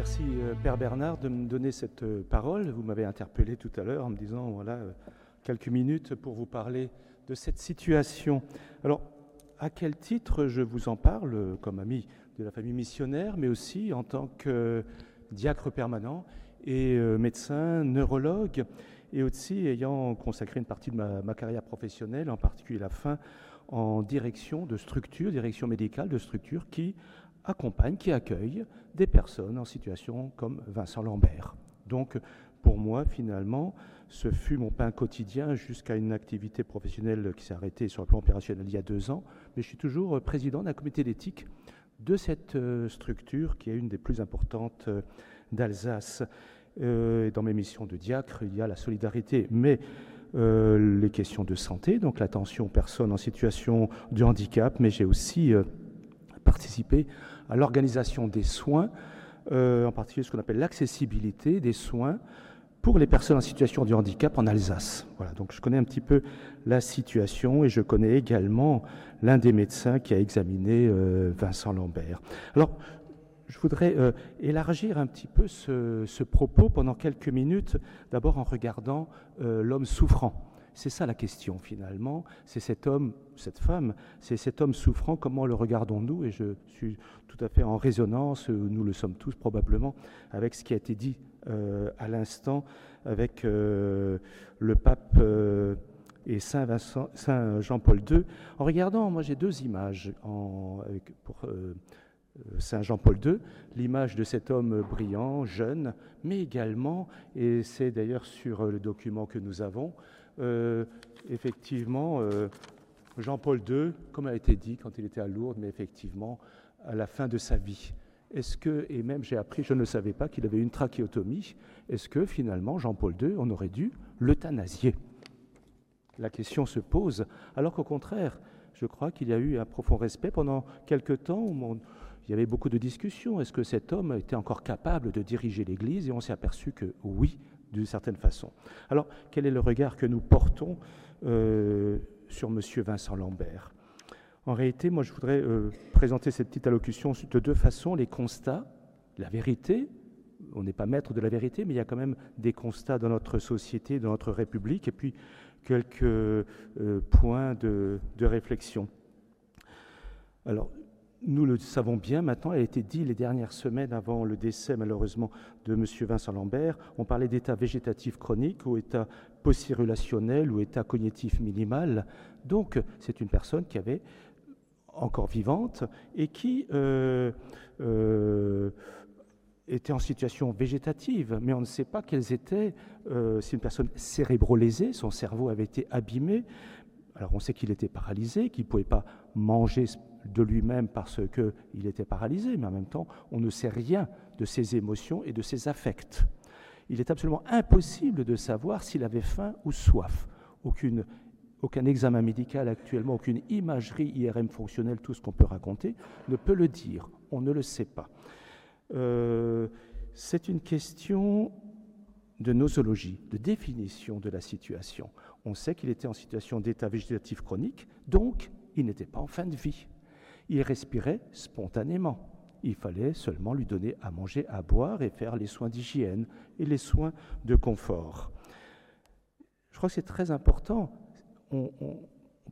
Merci euh, Père Bernard de me donner cette euh, parole. Vous m'avez interpellé tout à l'heure en me disant voilà euh, quelques minutes pour vous parler de cette situation. Alors à quel titre je vous en parle comme ami de la famille missionnaire, mais aussi en tant que diacre permanent et médecin neurologue, et aussi ayant consacré une partie de ma, ma, carrière professionnelle, en particulier la fin, en direction de structures, direction médicale de structures qui accompagne, qui accueille des personnes en situation comme Vincent Lambert. Donc, pour moi, finalement, ce fut mon pain quotidien jusqu'à une activité professionnelle qui s'est arrêtée sur le plan opérationnel il y a deux ans. Mais je suis toujours président d'un comité d'éthique de cette euh, structure qui est une des plus importantes euh, d'Alsace. Euh, dans mes missions de diacre, il y a la solidarité, mais les questions de santé, donc l'attention aux personnes en situation de handicap, mais j'ai aussi participé à l'organisation des soins, euh, en particulier ce qu'on appelle l'accessibilité des soins pour les personnes en situation de handicap en Alsace. Voilà, donc je connais un petit peu la situation et je connais également l'un des médecins qui a examiné euh, Vincent Lambert. Alors, je voudrais euh, élargir un petit peu ce, propos pendant quelques minutes, d'abord en regardant l'homme souffrant. C'est ça la question finalement. C'est cet homme, cette femme, c'est cet homme souffrant, comment le regardons-nous? Et je suis tout à fait en résonance, euh, nous le sommes tous probablement, avec ce qui a été dit euh, à l'instant avec euh, le pape et Saint, Jean-Paul II. En regardant, moi j'ai deux images pour Saint Jean-Paul II, l'image de cet homme brillant, jeune, mais également, et c'est d'ailleurs sur le document que nous avons, euh, effectivement, euh, Jean-Paul II, comme a été dit quand il était à Lourdes, mais effectivement, à la fin de sa vie. Est-ce que, et même j'ai appris, je ne savais pas qu'il avait une trachéotomie, est-ce que finalement Jean-Paul II, on aurait dû l'euthanasier? La question se pose, alors qu'au contraire, je crois qu'il y a eu un profond respect pendant quelque temps où il y avait beaucoup de discussions. Est-ce que cet homme était encore capable de diriger l'Église? Et on s'est aperçu que oui, d'une certaine façon. Alors, quel est le regard que nous portons euh, sur M. Vincent Lambert? En réalité, moi, je voudrais euh, présenter cette petite allocution de deux façons les constats, la vérité. On n'est pas maître de la vérité, mais il y a quand même des constats dans notre société, dans notre République, et puis quelques euh, points de, de réflexion. Alors, nous le savons bien maintenant, elle a été dit les dernières semaines avant le décès malheureusement de M. Vincent Lambert, on parlait d'état végétatif chronique ou état postcirculationnel ou état cognitif minimal. Donc c'est une personne qui avait encore vivante et qui euh, euh, était en situation végétative, mais on ne sait pas quelles étaient. Euh, c'est une personne cérébro-lésée, son cerveau avait été abîmé. Alors on sait qu'il était paralysé, qu'il ne pouvait pas manger de lui-même parce qu'il était paralysé, mais en même temps, on ne sait rien de ses émotions et de ses affects. Il est absolument impossible de savoir s'il avait faim ou soif. Aucun examen médical actuellement, aucune imagerie IRM fonctionnelle, tout ce qu'on peut raconter, ne peut le dire. On ne le sait pas. Euh, c'est une question de nosologie, de définition de la situation. On sait qu'il était en situation d'état végétatif chronique, donc il n'était pas en fin de vie. Il respirait spontanément. Il fallait seulement lui donner à manger, à boire et faire les soins d'hygiène et les soins de confort. Je crois que c'est très important,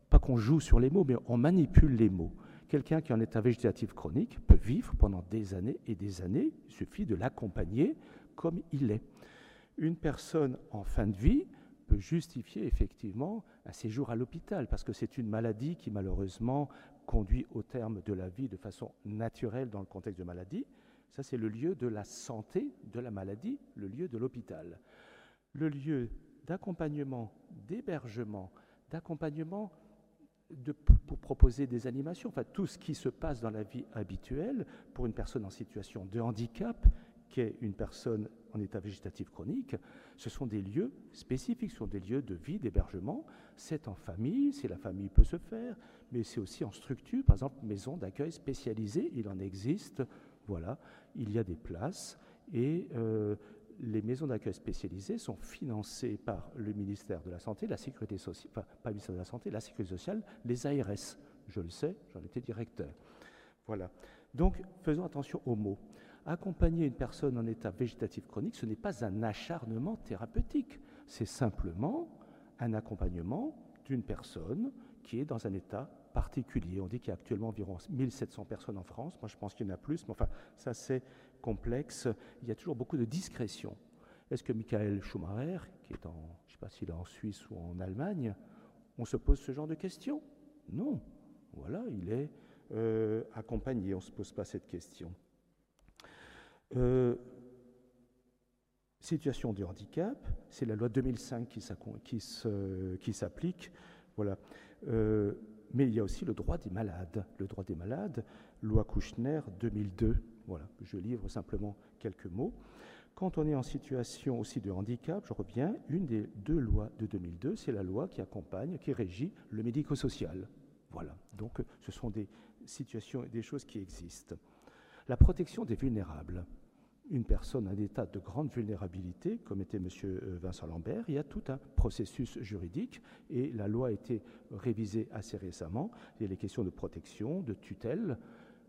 pas qu'on joue sur les mots, mais on manipule les mots. Quelqu'un qui est en état végétatif chronique peut vivre pendant des années et des années, il suffit de l'accompagner comme il est. Une personne en fin de vie peut justifier effectivement un séjour à l'hôpital, parce que c'est une maladie qui malheureusement conduit au terme de la vie de façon naturelle dans le contexte de maladie. Ça, c'est le lieu de la santé de la maladie, le lieu de l'hôpital. Le lieu d'accompagnement, d'hébergement, d'accompagnement pour proposer des animations, enfin tout ce qui se passe dans la vie habituelle pour une personne en situation de handicap, qui est une personne état végétatif chronique, ce sont des lieux spécifiques, ce sont des lieux de vie, d'hébergement. C'est en famille, si la famille peut se faire, mais c'est aussi en structure, par exemple, maison d'accueil spécialisée, il en existe, voilà, il y a des places, et euh, les maisons d'accueil spécialisées sont financées par le ministère de la Santé, la Sécurité sociale, enfin, pas le ministère de la Santé, la Sécurité sociale, les ARS. Je le sais, j'en étais directeur. Voilà. Donc, faisons attention aux mots. Accompagner une personne en état végétatif chronique, ce n'est pas un acharnement thérapeutique, c'est simplement un accompagnement d'une personne qui est dans un état particulier. On dit qu'il y a actuellement environ 1700 personnes en France. Moi, je pense qu'il y en a plus, mais enfin, ça, c'est complexe. Il y a toujours beaucoup de discrétion. Est-ce que Michael Schumacher, qui est en, je sais pas s'il est en Suisse ou en Allemagne, on se pose ce genre de questions? Non. Voilà, il est euh, accompagné, on ne se pose pas cette question. Euh, situation de handicap, c'est la loi 2005 qui, s'applique. Voilà. Euh, mais il y a aussi le droit des malades. Le droit des malades, loi Kouchner 2002. Voilà, je livre simplement quelques mots. Quand on est en situation aussi de handicap, je reviens, une des deux lois de 2002, c'est la loi qui accompagne, qui régit le médico-social. Voilà, donc ce sont des situations et des choses qui existent. La protection des vulnérables. Une personne en état de grande vulnérabilité, comme était M. Vincent Lambert, il y a tout un processus juridique et la loi a été révisée assez récemment. Il y a les questions de protection, de tutelle.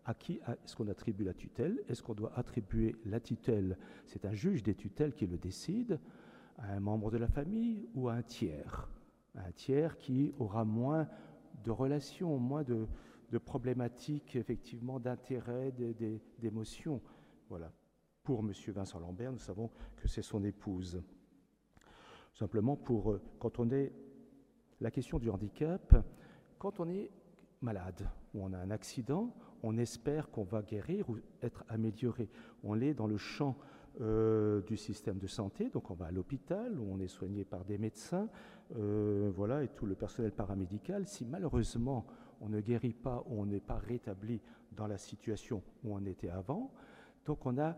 À qui est-ce qu'on attribue la tutelle? Est-ce qu'on doit attribuer la tutelle? C'est un juge des tutelles qui le décide à un membre de la famille ou à un tiers Un tiers qui aura moins de relations, moins de, de problématiques, effectivement, d'intérêt, d'émotions. Voilà. Pour M. Vincent Lambert, nous savons que c'est son épouse. Simplement pour, euh, quand on est, la question du handicap, quand on est malade ou on a un accident, on espère qu'on va guérir ou être amélioré. On est dans le champ euh, du système de santé, donc on va à l'hôpital où on est soigné par des médecins, euh, voilà, et tout le personnel paramédical. Si malheureusement on ne guérit pas ou on n'est pas rétabli dans la situation où on était avant. Donc on a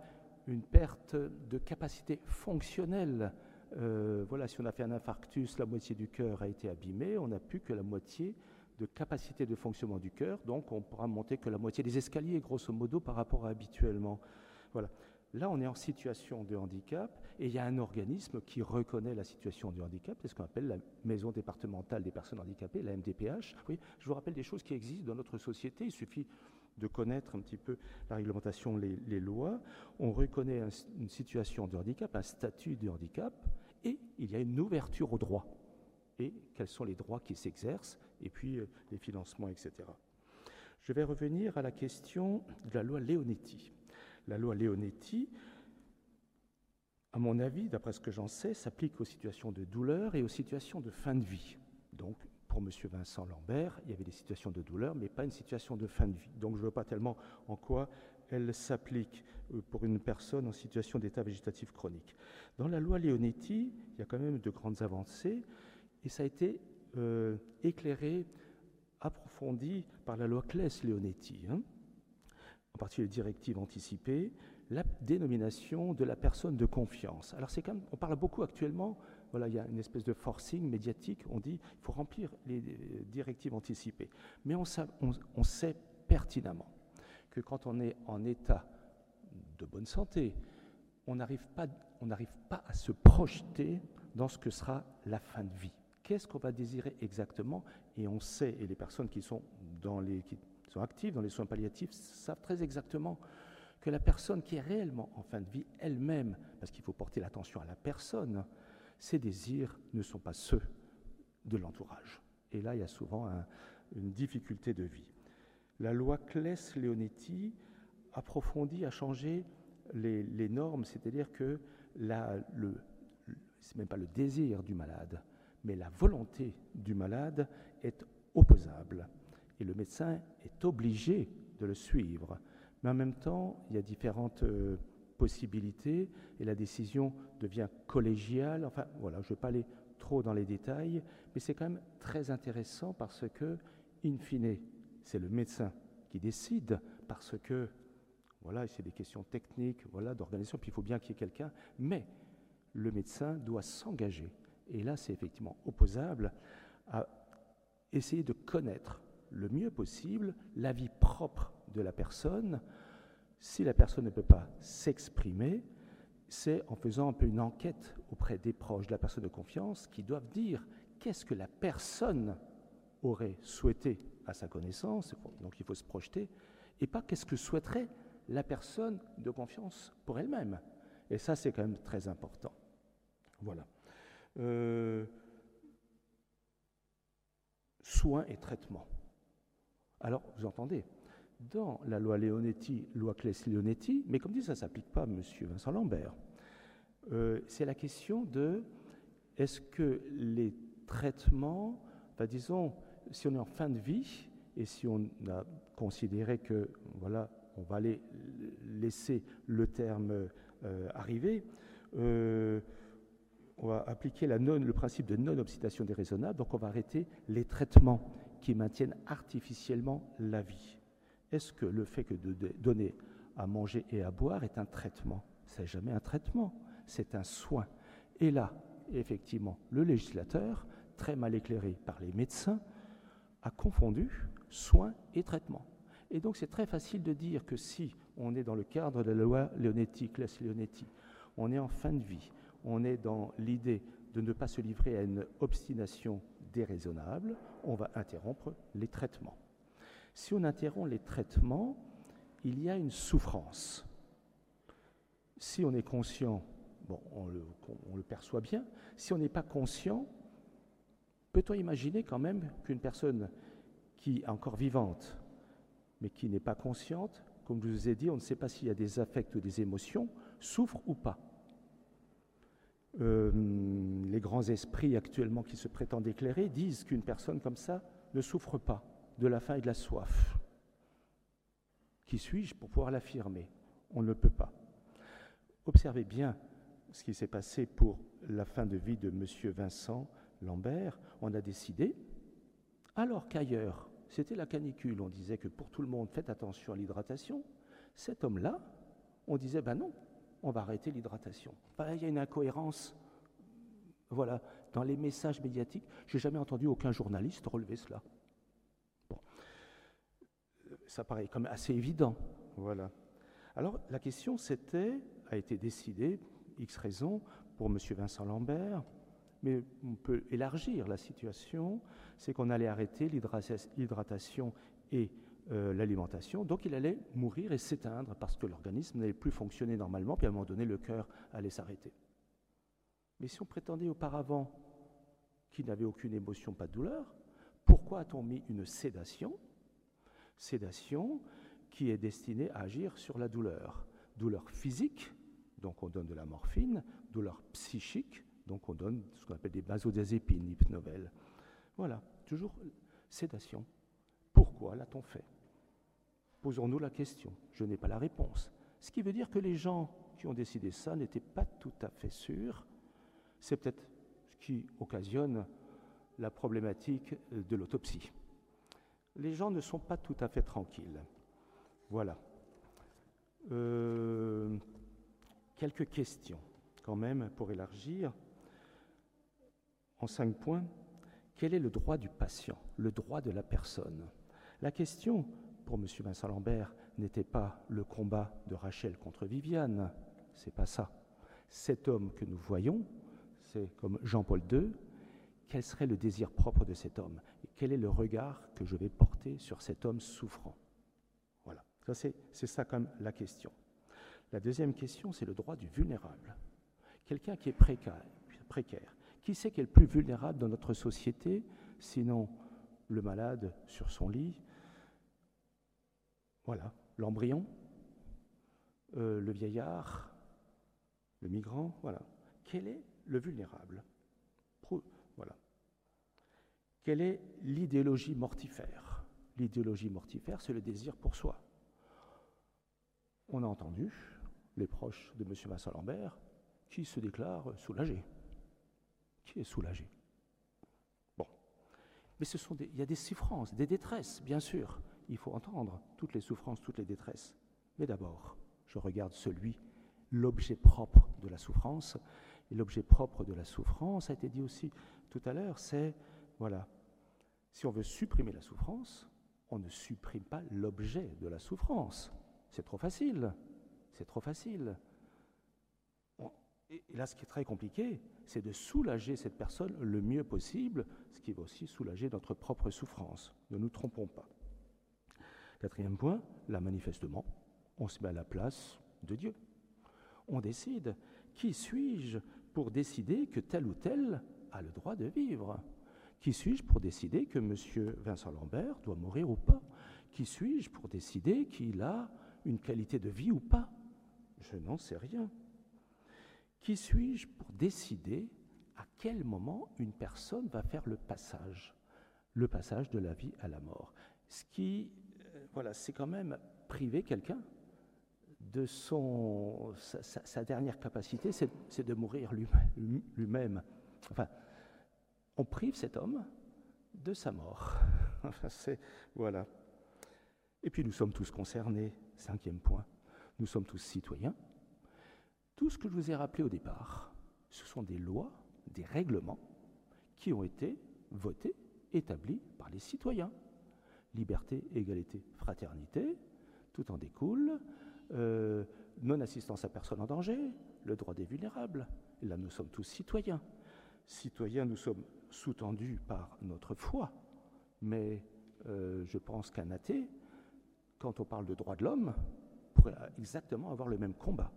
une perte de capacité fonctionnelle. Euh, voilà, si on a fait un infarctus, la moitié du cœur a été abîmée, on n'a plus que la moitié de capacité de fonctionnement du cœur, donc on pourra monter que la moitié des escaliers, grosso modo, par rapport à habituellement. Voilà. Là, on est en situation de handicap et il y a un organisme qui reconnaît la situation de handicap, c'est ce qu'on appelle la Maison départementale des personnes handicapées, la MDPH. Oui, je vous rappelle des choses qui existent dans notre société. Il suffit de connaître un petit peu la réglementation, les, lois. On reconnaît une situation de handicap, un statut de handicap, et il y a une ouverture aux droits. Et quels sont les droits qui s'exercent, et puis euh, les financements, etc. Je vais revenir à la question de la loi Leonetti. La loi Leonetti, à mon avis, d'après ce que j'en sais, s'applique aux situations de douleur et aux situations de fin de vie. Donc, pour M. Vincent Lambert, il y avait des situations de douleur, mais pas une situation de fin de vie. Donc, je ne vois pas tellement en quoi elle s'applique euh, pour une personne en situation d'état végétatif chronique. Dans la loi Leonetti, il y a quand même de grandes avancées, et ça a été euh, éclairé, approfondi par la loi Claes-Leonetti. Hein en particulier les directives anticipées, la dénomination de la personne de confiance. Alors c'est quand on parle beaucoup actuellement, voilà, il y a une espèce de forcing médiatique, on dit il faut remplir les directives anticipées. Mais on, sait pertinemment que quand on est en état de bonne santé, on n'arrive pas, pas à se projeter dans ce que sera la fin de vie. Qu'est-ce qu'on va désirer exactement? Et on sait, et les personnes qui sont dans les, sont actifs dans les soins palliatifs savent très exactement que la personne qui est réellement en fin de vie elle-même, parce qu'il faut porter l'attention à la personne, ses désirs ne sont pas ceux de l'entourage. Et là, il y a souvent une difficulté de vie. La loi Claes-Leonetti approfondit, a changé les, les normes, c'est-à-dire que la, le, c'est même pas le désir du malade, mais la volonté du malade est opposable et le médecin est obligé de le suivre. Mais en même temps, il y a différentes euh, et la décision devient collégiale. Enfin, voilà, je ne vais pas aller trop dans les détails, mais c'est quand même très intéressant parce que, in fine, c'est le médecin qui décide parce que, voilà, c'est des questions techniques, voilà, d'organisation, puis il faut bien qu'il y ait quelqu'un, mais le médecin doit s'engager. Et là, c'est effectivement opposable à essayer de connaître le mieux possible la vie propre de la personne. Si la personne ne peut pas s'exprimer, c'est en faisant un peu une enquête auprès des proches de la personne de confiance qui doivent dire qu'est-ce que la personne aurait souhaité à sa connaissance, donc il faut se projeter, et pas qu'est-ce que souhaiterait la personne de confiance pour elle-même. Et ça, c'est quand même très important. Voilà. Euh, soins et traitements. Alors, vous entendez, dans la loi Leonetti, loi Claes-Leonetti, mais comme dit, ça ne s'applique pas à M. Vincent Lambert, euh, c'est la question de est-ce que les traitements, bah, disons, si on est en fin de vie et si on a considéré que, voilà, on va aller laisser le terme euh, arriver, euh, on va appliquer le principe de non-obstination déraisonnable, donc on va arrêter les traitements qui maintiennent artificiellement la vie. Est-ce que le fait que de donner à manger et à boire est un traitement? C'est jamais un traitement, c'est un soin. Et là, effectivement, le législateur, très mal éclairé par les médecins, a confondu soins et traitement. Et donc c'est très facile de dire que si on est dans le cadre de la loi Leonetti, classe Leonetti, on est en fin de vie, on est dans l'idée de ne pas se livrer à une obstination déraisonnable, on va interrompre les traitements. Si on interrompt les traitements, il y a une souffrance. Si on est conscient, bon, on le, perçoit bien. Si on n'est pas conscient, peut-on imaginer quand même qu'une personne qui est encore vivante, mais qui n'est pas consciente, comme je vous ai dit, on ne sait pas s'il y a des affects ou des émotions, souffre ou pas? Euh, les grands esprits actuellement qui se prétendent éclairés disent qu'une personne comme ça ne souffre pas de la faim et de la soif. Qui suis-je pour pouvoir l'affirmer? On ne peut pas. Observez bien ce qui s'est passé pour la fin de vie de M. Vincent Lambert. On a décidé, alors qu'ailleurs, c'était la canicule, on disait que pour tout le monde, faites attention à l'hydratation, cet homme-là, on disait, ben non, on va arrêter l'hydratation. il y a une incohérence. Voilà, dans les messages médiatiques, je n'ai jamais entendu aucun journaliste relever cela. Ça paraît comme assez évident. Voilà. Alors, la question, c'était, a été décidée, X raisons, pour M. Vincent Lambert, mais on peut élargir la situation, c'est qu'on allait arrêter l'hydratation et euh, l'alimentation. Donc il allait mourir et s'éteindre parce que l'organisme n'allait plus fonctionner normalement, puis à un moment donné, le cœur allait s'arrêter. Mais si on prétendait auparavant qu'il n'avait aucune émotion, pas de douleur, pourquoi a-t-on mis une sédation Sédation qui est destinée à agir sur la douleur. Douleur physique, donc on donne de la morphine, douleur psychique, donc on donne ce qu'on appelle des benzodiazépines, hypnovel. Voilà, toujours sédation. Pourquoi l'a-t-on fait? Posons-nous la question. Je n'ai pas la réponse. Ce qui veut dire que les gens qui ont décidé ça n'étaient pas tout à fait sûrs. C'est peut-être ce qui occasionne la problématique de l'autopsie. Les gens ne sont pas tout à fait tranquilles. Voilà. Euh, quelques questions quand même pour élargir. En cinq points, quel est le droit du patient, le droit de la personne? La question pour M. Vincent Lambert n'était pas le combat de Rachel contre Viviane, c'est pas ça. Cet homme que nous voyons, c'est comme Jean-Paul II, quel serait le désir propre de cet homme quel est le regard que je vais porter sur cet homme souffrant Voilà, c'est ça comme la question. La deuxième question, c'est le droit du vulnérable. Quelqu'un qui est précaire, précaire. Qui c'est qui est le plus vulnérable dans notre société, sinon le malade sur son lit, voilà, l'embryon, euh, le vieillard, le migrant, voilà. Quel est le vulnérable? Voilà. Quelle est l'idéologie mortifère? L'idéologie mortifère, c'est le désir pour soi. On a entendu les proches de M. Vincent Lambert qui se déclarent soulagés. Qui est soulagé? Bon. Mais ce sont il y a des souffrances, des détresses, bien sûr il faut entendre toutes les souffrances, toutes les détresses. Mais d'abord, je regarde celui, l'objet propre de la souffrance. Et l'objet propre de la souffrance, a été dit aussi tout à l'heure, c'est, voilà, si on veut supprimer la souffrance, on ne supprime pas l'objet de la souffrance. C'est trop facile. C'est trop facile. Et là, ce qui est très compliqué, c'est de soulager cette personne le mieux possible, ce qui va aussi soulager notre propre souffrance. Ne nous trompons pas. Quatrième point, là manifestement, On se met à la place de Dieu. On décide qui suis-je pour décider que tel ou tel a le droit de vivre Qui suis-je pour décider que M. Vincent Lambert doit mourir ou pas? Qui suis-je pour décider qu'il a une qualité de vie ou pas? Je n'en sais rien. Qui suis-je pour décider à quel moment une personne va faire le passage, le passage de la vie à la mort? Ce qui, euh, voilà, c'est quand même priver quelqu'un de son, sa, dernière capacité, c'est de mourir lui-même. enfin, on prive cet homme de sa mort. Voilà. Et puis nous sommes tous concernés. Cinquième point, nous sommes tous citoyens. Tout ce que je vous ai rappelé au départ, ce sont des lois, des règlements qui ont été votés, établis par les citoyens. Liberté, égalité, fraternité, tout en découle. Euh, non-assistance à personne en danger, le droit des vulnérables. Là, nous sommes tous citoyens. Citoyens, nous sommes sous-tendus par notre foi, mais euh, je pense qu'un athée, quand on parle de droits de l'homme, pourrait exactement avoir le même combat.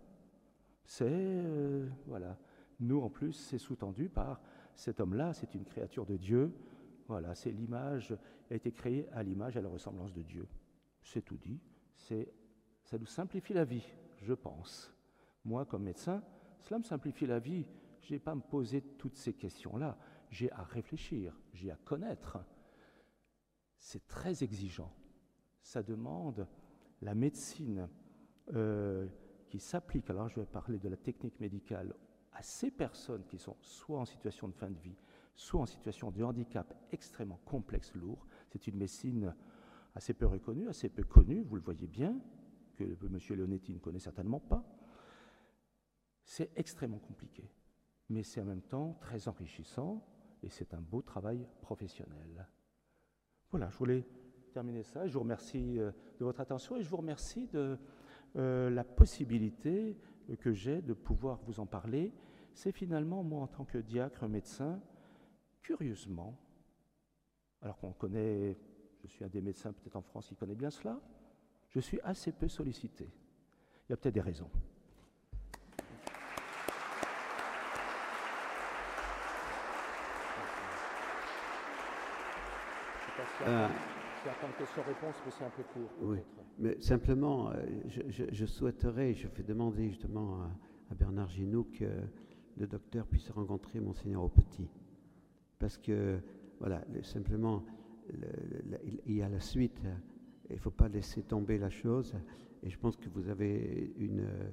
C'est, euh, voilà, nous en plus, c'est sous-tendu par cet homme-là, c'est une créature de Dieu, voilà, c'est l'image, a été créé à l'image et à la ressemblance de Dieu. C'est tout dit, c'est ça nous simplifie la vie, je pense. Moi, comme médecin, cela me simplifie la vie. Je n'ai pas à me poser toutes ces questions-là. J'ai à réfléchir, j'ai à connaître. C'est très exigeant. Ça demande la médecine euh, qui s'applique, alors je vais parler de la technique médicale, à ces personnes qui sont soit en situation de fin de vie, soit en situation de handicap extrêmement complexe, lourd. C'est une médecine assez peu reconnue, assez peu connue, vous le voyez bien, que M. Leonetti ne connaît certainement pas. C'est extrêmement compliqué, mais c'est en même temps très enrichissant et c'est un beau travail professionnel. Voilà, je voulais terminer ça. Je vous remercie euh, de votre attention et je vous remercie de euh, la possibilité que j'ai de pouvoir vous en parler. C'est finalement, moi, en tant que diacre médecin, curieusement, alors qu'on connaît, je suis un des médecins peut-être en France qui connaît bien cela, je suis assez peu sollicité. Il y a peut-être des raisons. Euh, question-réponse, mais c'est un peu court. Oui, mais simplement, euh, je, souhaiterais, je fais demander justement à, Bernard Ginoux que le docteur puisse rencontrer Monseigneur au petit. Parce que, voilà, simplement, il y a la suite il ne faut pas laisser tomber la chose. Et je pense que vous avez une. Euh,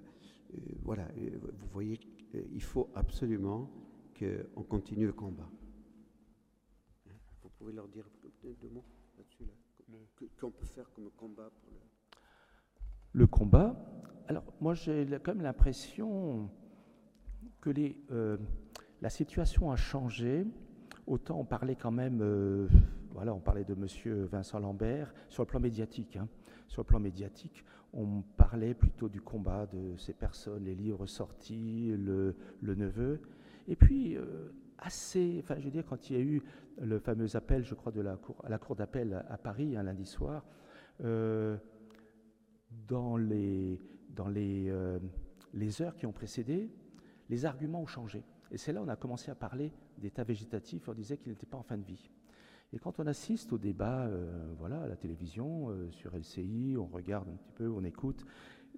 voilà, vous voyez, il faut absolument qu'on continue le combat. Vous pouvez leur dire deux mots là-dessus, qu'on peut faire comme combat pour le. Le combat. Alors, moi, j'ai quand même l'impression que les, euh, la situation a changé. Autant on parlait quand même. Euh, voilà, on parlait de M. Vincent Lambert. Sur le plan médiatique, hein. sur le plan médiatique, on parlait plutôt du combat de ces personnes, les livres sortis, le, neveu. Et puis, euh, assez, enfin, je veux dire, quand il y a eu le fameux appel, je crois, de la cour, à la cour d'appel à Paris un lundi soir, euh, dans les, dans les, euh, les heures qui ont précédé, les arguments ont changé. Et c'est là où on a commencé à parler d'état végétatif. On disait qu'il n'était pas en fin de vie. Et quand on assiste au débat euh, voilà, à la télévision, sur LCI, on regarde un petit peu, on écoute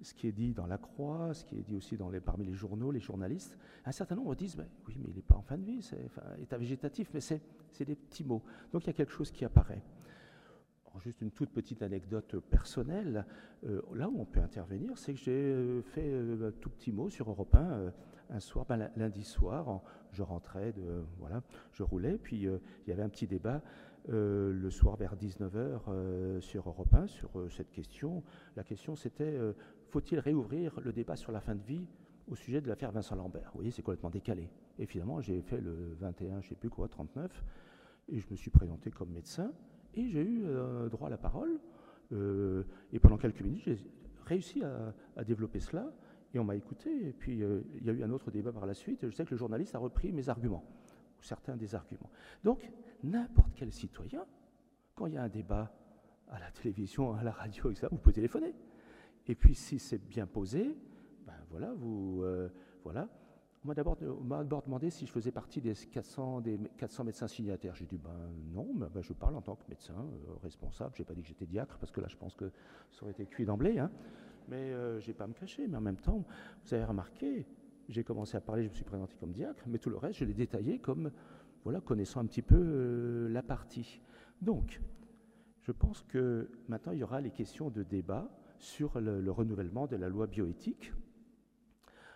ce qui est dit dans la Croix, ce qui est dit aussi parmi les journaux, les journalistes, un certain nombre disent ben, Oui, mais il n'est pas en fin de vie, c'est enfin, état végétatif, mais c'est des petits mots. Donc il y a quelque chose qui apparaît. juste une toute petite anecdote personnelle. Euh, là où on peut intervenir, c'est que j'ai fait un tout petit mot sur Europe 1 un soir, ben, lundi soir, je rentrais, voilà, je roulais, puis il y avait un petit débat euh, le soir vers 19h euh, sur Europe 1 sur euh, cette question. La question c'était faut-il réouvrir le débat sur la fin de vie au sujet de l'affaire Vincent Lambert? Vous voyez, c'est complètement décalé. Et finalement, j'ai fait le 21, je ne sais plus quoi, 39, et je me suis présenté comme médecin, et j'ai eu droit à la parole. et pendant quelques minutes, j'ai réussi à, développer cela, et on m'a écouté. Et puis, il y a eu un autre débat par la suite. Je sais que le journaliste a repris mes arguments, ou certains des arguments. Donc, n'importe quel citoyen, quand il y a un débat à la télévision, à la radio, etc., vous pouvez téléphoner. Et puis si c'est bien posé, ben voilà, vous, euh, voilà. On m'a d'abord demandé si je faisais partie des 400, des 400 médecins signataires. J'ai dit ben non, mais ben, je parle en tant que médecin euh, responsable. J'ai pas dit que j'étais diacre parce que là je pense que ça aurait été cuit d'emblée. Hein. Mais euh, je n'ai pas à me cacher. Mais en même temps, vous avez remarqué, j'ai commencé à parler, je me suis présenté comme diacre, mais tout le reste, je l'ai détaillé comme voilà, connaissant un petit peu la partie. Donc, je pense que maintenant il y aura les questions de débat sur le, renouvellement de la loi bioéthique.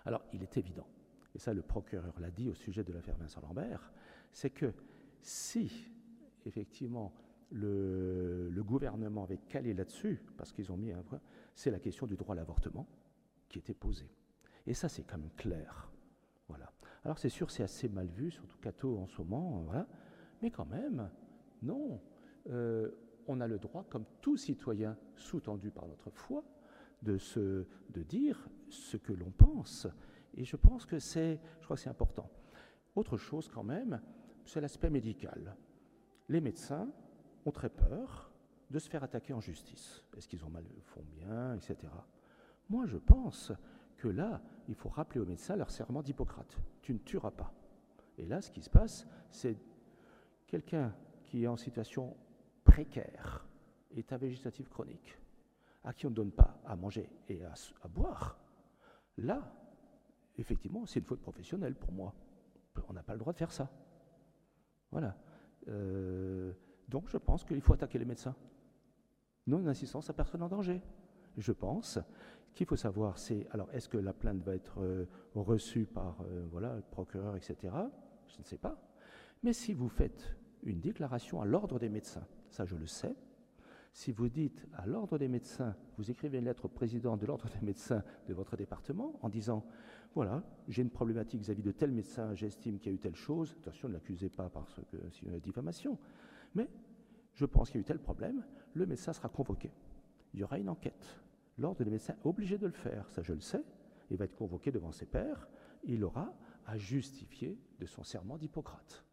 Alors, il est évident, et ça le procureur l'a dit au sujet de l'affaire Vincent Lambert, c'est que si effectivement le, gouvernement avait calé là-dessus, parce qu'ils ont mis un point, c'est la question du droit à l'avortement qui était posée. Et ça, c'est quand même clair. Voilà. Alors, c'est sûr, c'est assez mal vu, surtout Cato en ce moment, voilà. mais quand même, non. Euh, on a le droit, comme tout citoyen sous-tendu par notre foi, de, dire ce que l'on pense. Et je pense que c'est important. Autre chose quand même, c'est l'aspect médical. Les médecins ont très peur de se faire attaquer en justice. Est-ce qu'ils ont mal, font bien, etc. Moi, je pense que là, il faut rappeler aux médecins leur serment d'Hippocrate. Tu ne tueras pas. Et là, ce qui se passe, c'est quelqu'un qui est en situation précaire, état végétatif chronique, à qui on ne donne pas à manger et à, boire, là, effectivement, c'est une faute professionnelle pour moi. On n'a pas le droit de faire ça. Voilà. Euh, donc je pense qu'il faut attaquer les médecins. Non-assistance à personne en danger. Je pense qu'il faut savoir, c'est alors est-ce que la plainte va être euh, reçue par euh, voilà, le procureur, etc. Je ne sais pas. Mais si vous faites une déclaration à l'ordre des médecins, ça je le sais. Si vous dites à l'ordre des médecins, vous écrivez une lettre au président de l'ordre des médecins de votre département en disant voilà, j'ai une problématique vis-à-vis de tel médecin, j'estime qu'il y a eu telle chose. Attention, ne l'accusez pas parce que c'est une diffamation. Mais je pense qu'il y a eu tel problème, le médecin sera convoqué. Il y aura une enquête. L'ordre des médecins est obligé de le faire, ça je le sais. Il va être convoqué devant ses pairs. Il aura à justifier de son serment d'Hippocrate.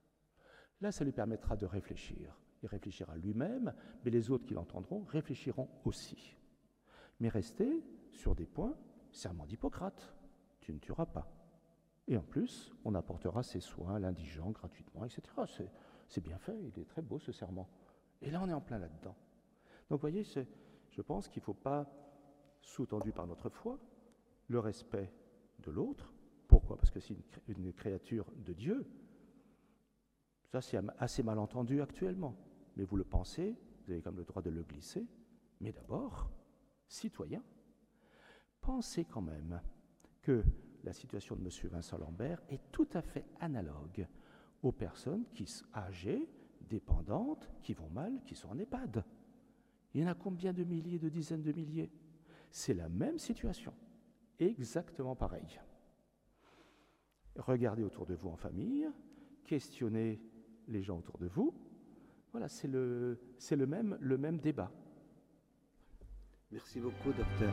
Là, ça lui permettra de réfléchir. Il réfléchira lui-même, mais les autres qui l'entendront réfléchiront aussi. Mais restez sur des points, serment d'Hippocrate, tu ne tueras pas. Et en plus, on apportera ses soins à l'indigent gratuitement, etc. C'est bien fait, il est très beau ce serment. Et là, on est en plein là-dedans. Donc, vous voyez, je pense qu'il ne faut pas, sous-tendu par notre foi, le respect de l'autre. Pourquoi? Parce que c'est une créature de Dieu, ça, c'est assez mal entendu actuellement. Mais vous le pensez, vous avez comme le droit de le glisser. Mais d'abord, citoyen, pensez quand même que la situation de M. Vincent Lambert est tout à fait analogue aux personnes qui sont âgées, dépendantes, qui vont mal, qui sont en EHPAD. Il y en a combien de milliers, de dizaines de milliers? C'est la même situation, exactement pareil. Regardez autour de vous en famille, questionnez les gens autour de vous. Voilà, c'est le, même, le même débat. Merci beaucoup, docteur.